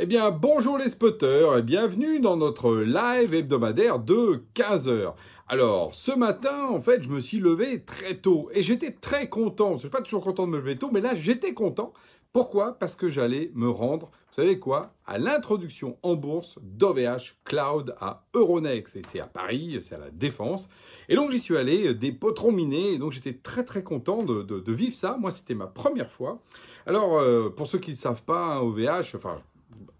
Eh bien, bonjour les spotters et bienvenue dans notre live hebdomadaire de 15h. Alors, ce matin, en fait, je me suis levé très tôt et j'étais très content. Je suis pas toujours content de me lever tôt, mais là, j'étais content. Pourquoi? Parce que j'allais me rendre, vous savez quoi, à l'introduction en bourse d'OVH Cloud à Euronext. Et c'est à Paris, c'est à la Défense. Et donc, j'y suis allé, des potrons minés. Et donc, j'étais très, très content de, vivre ça. Moi, c'était ma première fois. Alors, euh, pour ceux qui ne savent pas, OVH, hein, enfin,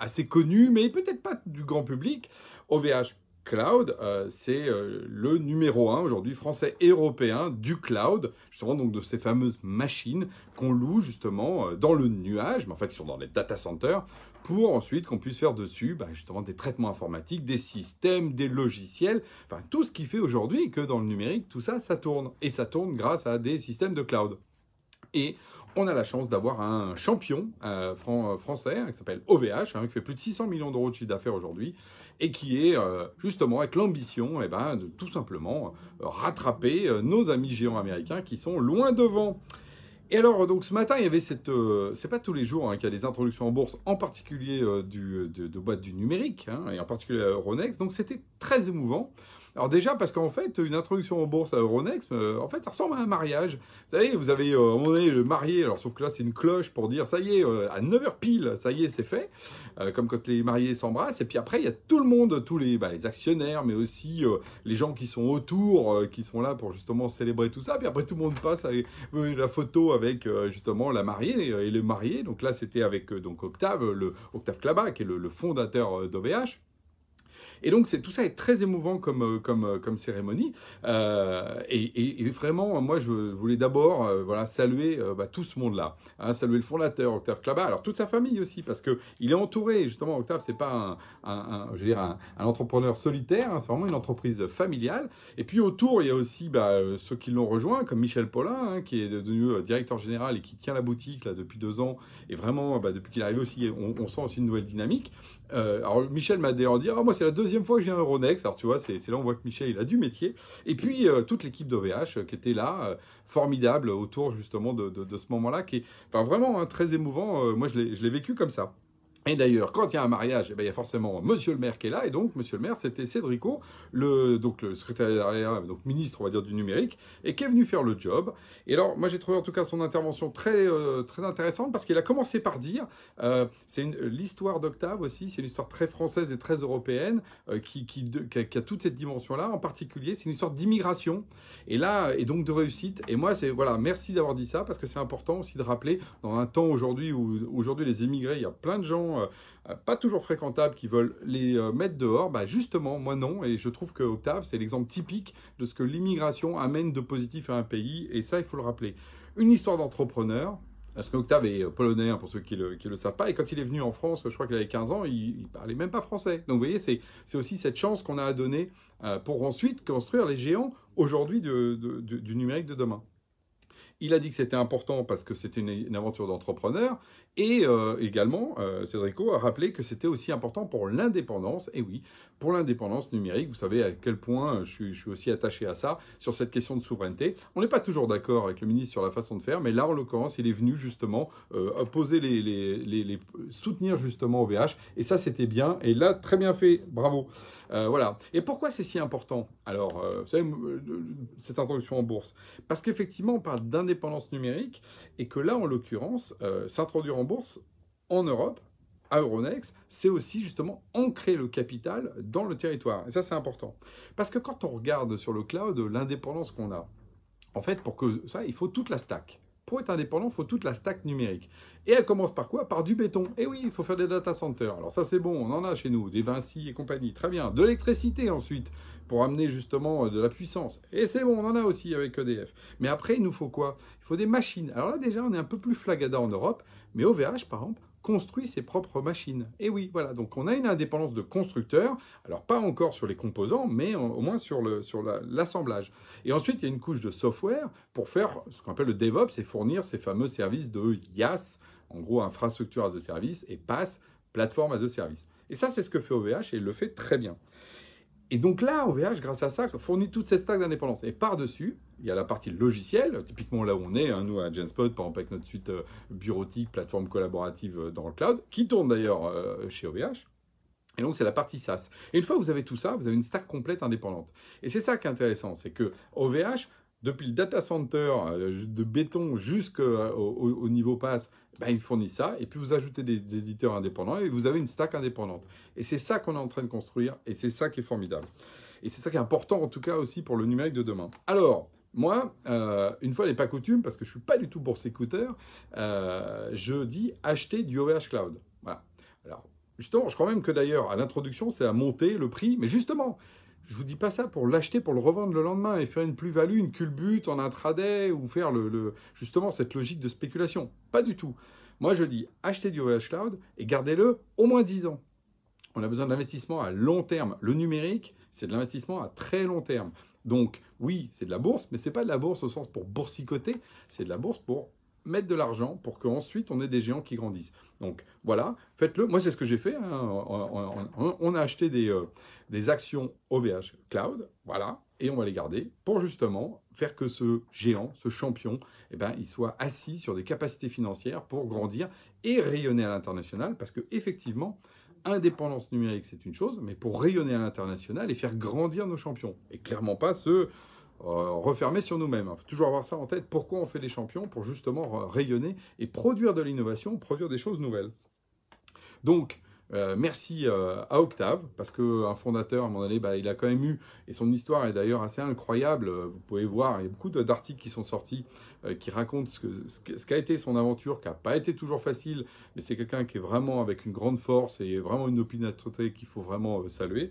assez connu, mais peut-être pas du grand public. OVH Cloud, euh, c'est euh, le numéro un aujourd'hui français et européen du cloud, justement donc de ces fameuses machines qu'on loue justement euh, dans le nuage, mais en fait qui sont dans les data centers, pour ensuite qu'on puisse faire dessus bah, justement des traitements informatiques, des systèmes, des logiciels, enfin tout ce qui fait aujourd'hui que dans le numérique, tout ça, ça tourne. Et ça tourne grâce à des systèmes de cloud. Et on a la chance d'avoir un champion euh, euh, français hein, qui s'appelle OVH, hein, qui fait plus de 600 millions d'euros de chiffre d'affaires aujourd'hui, et qui est euh, justement avec l'ambition eh ben, de tout simplement rattraper nos amis géants américains qui sont loin devant. Et alors, donc ce matin, il y avait cette. c'est pas tous les jours hein, qu'il y a des introductions en bourse, en particulier du, de, de boîtes du numérique, et en particulier Euronext. Donc c'était très émouvant. Alors déjà parce qu'en fait, une introduction en bourse à Euronext, euh, en fait, ça ressemble à un mariage. Vous savez, vous avez euh, le marié, alors sauf que là c'est une cloche pour dire ça y est, euh, à 9h pile, ça y est, c'est fait, comme quand les mariés s'embrassent. Et puis après, il y a tout le monde, tous les, bah, actionnaires, mais aussi les gens qui sont autour, qui sont là pour justement célébrer tout ça. Puis après, tout le monde passe avec la photo avec justement la mariée et le marié. Donc là, c'était avec donc Octave, le Octave Klaba, qui est le fondateur d'OVH. Et donc, tout ça est très émouvant comme, euh, comme, euh, comme cérémonie. Euh, et, vraiment, moi, je voulais d'abord voilà, saluer bah, tout ce monde-là. Hein, saluer le fondateur, Octave Klaba, alors toute sa famille aussi, parce qu'il est entouré, justement, Octave, c'est pas un, je veux dire, un, entrepreneur solitaire, hein, c'est vraiment une entreprise familiale. Et puis autour, il y a aussi bah, ceux qui l'ont rejoint, comme Michel Paulin, hein, qui est devenu directeur général et qui tient la boutique là, depuis deux ans. Et vraiment, bah, depuis qu'il est arrivé aussi, on, sent aussi une nouvelle dynamique. Alors, Michel m'a d'ailleurs dit, ah, moi, c'est la deuxième fois que j'ai un Euronext. Alors, tu vois, c'est là on voit que Michel, il a du métier. Et puis, euh, toute l'équipe d'OVH euh, qui était là, euh, formidable, autour justement de, de, ce moment-là, qui est enfin, vraiment hein, très émouvant. moi, je l'ai vécu comme ça. Et d'ailleurs, quand il y a un mariage, eh ben, il y a forcément Monsieur le maire qui est là, et donc Monsieur le maire, c'était Cédrico, le, donc le secrétaire, donc ministre, on va dire, du numérique, et qui est venu faire le job. Et alors, moi, j'ai trouvé en tout cas son intervention très, euh, très intéressante, parce qu'il a commencé par dire, euh, c'est l'histoire d'Octave aussi, c'est une histoire très française et très européenne, euh, qui, qui, a, toute cette dimension-là, en particulier, c'est une histoire d'immigration, et là, et donc de réussite. Et moi, c'est, voilà, merci d'avoir dit ça, parce que c'est important aussi de rappeler, dans un temps aujourd'hui où, aujourd'hui, les émigrés, il y a plein de gens euh, pas toujours fréquentables qui veulent les euh, mettre dehors, bah justement, moi non, et je trouve que Octave, c'est l'exemple typique de ce que l'immigration amène de positif à un pays, et ça, il faut le rappeler. Une histoire d'entrepreneur, parce qu'Octave est euh, polonais, hein, pour ceux qui ne le, savent pas. Et quand il est venu en France, je crois qu'il avait 15 ans, il ne parlait même pas français. Donc vous voyez, c'est aussi cette chance qu'on a à donner pour ensuite construire les géants aujourd'hui du numérique de demain. Il a dit que c'était important parce que c'était une, aventure d'entrepreneur. Et euh, également, euh, Cédrico a rappelé que c'était aussi important pour l'indépendance. Et oui, pour l'indépendance numérique, vous savez à quel point je suis, aussi attaché à ça, sur cette question de souveraineté. On n'est pas toujours d'accord avec le ministre sur la façon de faire, mais là, en l'occurrence, il est venu justement euh, poser les, soutenir justement au VH. Et ça, c'était bien. Et là, très bien fait. Bravo. voilà. Et pourquoi c'est si important? Alors, vous savez, cette introduction en bourse? Parce qu'effectivement, on parle d'indépendance indépendance numérique, et que là, en l'occurrence, euh, s'introduire en bourse en Europe, à Euronext, c'est aussi justement ancrer le capital dans le territoire. Et ça, c'est important. Parce que quand on regarde sur le cloud l'indépendance qu'on a, en fait, pour que ça, il faut toute la stack. Pour être indépendant, il faut toute la stack numérique. Et elle commence par quoi? Par du béton. Et oui, il faut faire des data centers. Alors ça, c'est bon, on en a chez nous, des Vinci et compagnie. Très bien. De l'électricité ensuite, pour amener justement euh, de la puissance. Et c'est bon, on en a aussi avec EDF. Mais après, il nous faut quoi? Il faut des machines. Alors là, déjà, on est un peu plus flagada en Europe. Mais OVH, par exemple, construit ses propres machines. Et oui, voilà, donc on a une indépendance de constructeur, alors pas encore sur les composants, mais au moins sur l'assemblage. Sur et ensuite, il y a une couche de software pour faire ce qu'on appelle le DevOps et fournir ces fameux services de IaaS, en gros infrastructure as a service, et PaaS, plateforme as a service. Et ça, c'est ce que fait OVH et il le fait très bien. Et donc là, OVH, grâce à ça, fournit toute cette stack d'indépendance. Et par-dessus, il y a la partie logicielle, typiquement là où on est, hein, nous à Genspot, par exemple avec notre suite euh, bureautique, plateforme collaborative euh, dans le cloud, qui tourne d'ailleurs euh, chez OVH. Et donc c'est la partie SaaS. Et une fois que vous avez tout ça, vous avez une stack complète indépendante. Et c'est ça qui est intéressant, c'est que OVH, depuis le data center de béton jusqu'au niveau pass, ben, ils fournissent ça. Et puis vous ajoutez des, éditeurs indépendants et vous avez une stack indépendante. Et c'est ça qu'on est en train de construire et c'est ça qui est formidable. Et c'est ça qui est important en tout cas aussi pour le numérique de demain. Alors, moi, euh, une fois n'est pas coutume, parce que je ne suis pas du tout pour ces euh, je dis acheter du OVH Cloud. Voilà. Alors, justement, je crois même que d'ailleurs, à l'introduction, c'est à monter le prix, mais justement, je vous dis pas ça pour l'acheter, pour le revendre le lendemain et faire une plus-value, une culbute en intraday ou faire justement cette logique de spéculation. Pas du tout. Moi, je dis achetez du OVH Cloud et gardez-le au moins 10 ans. On a besoin d'investissement à long terme. Le numérique, c'est de l'investissement à très long terme. Donc, oui, c'est de la bourse, mais c'est pas de la bourse au sens pour boursicoter, c'est de la bourse pour mettre de l'argent pour qu'ensuite on ait des géants qui grandissent. Donc voilà, faites-le. Moi, c'est ce que j'ai fait. Hein. On, a acheté des, euh, actions OVH Cloud, voilà, et on va les garder pour justement faire que ce géant, ce champion, eh ben, il soit assis sur des capacités financières pour grandir et rayonner à l'international, parce que effectivement, indépendance numérique, c'est une chose, mais pour rayonner à l'international et faire grandir nos champions, et clairement pas euh, refermer sur nous-mêmes. Il faut toujours avoir ça en tête. Pourquoi on fait les champions Pour justement rayonner et produire de l'innovation, produire des choses nouvelles. Donc, euh, merci euh, à Octave, parce qu'un fondateur, à un moment donné, bah, il a quand même eu, et son histoire est d'ailleurs assez incroyable, vous pouvez voir, il y a beaucoup d'articles qui sont sortis euh, qui racontent ce qu'a été son aventure, qui n'a pas été toujours facile, mais c'est quelqu'un qui est vraiment avec une grande force et vraiment une opiniâtreté qu'il faut vraiment saluer.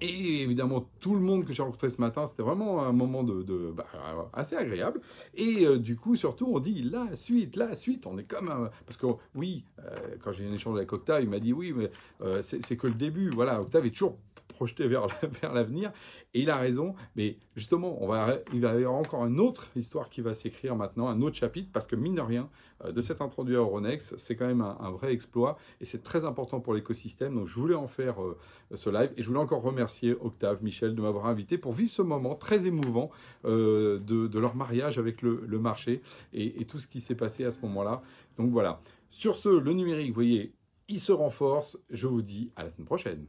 et évidemment, tout le monde que j'ai rencontré ce matin, c'était vraiment un moment de, bah, assez agréable. Et du coup, surtout, on dit la suite, la suite, on est comme... parce que oui, quand j'ai eu un échange avec Octave, il m'a dit oui, mais euh, c'est que le début. Voilà, Octave est toujours projeté vers, l'avenir. Et il a raison, mais justement, on va, il va y avoir encore une autre histoire qui va s'écrire maintenant, un autre chapitre, parce que mine de rien, euh, de s'être introduit à Euronext, c'est quand même un, vrai exploit, et c'est très important pour l'écosystème. Donc je voulais en faire euh, ce live, et je voulais encore remercier Octave, Michel, de m'avoir invité pour vivre ce moment très émouvant de, leur mariage avec le, le marché, et, et tout ce qui s'est passé à ce moment-là. Donc voilà. Sur ce, le numérique, vous voyez, il se renforce. Je vous dis à la semaine prochaine.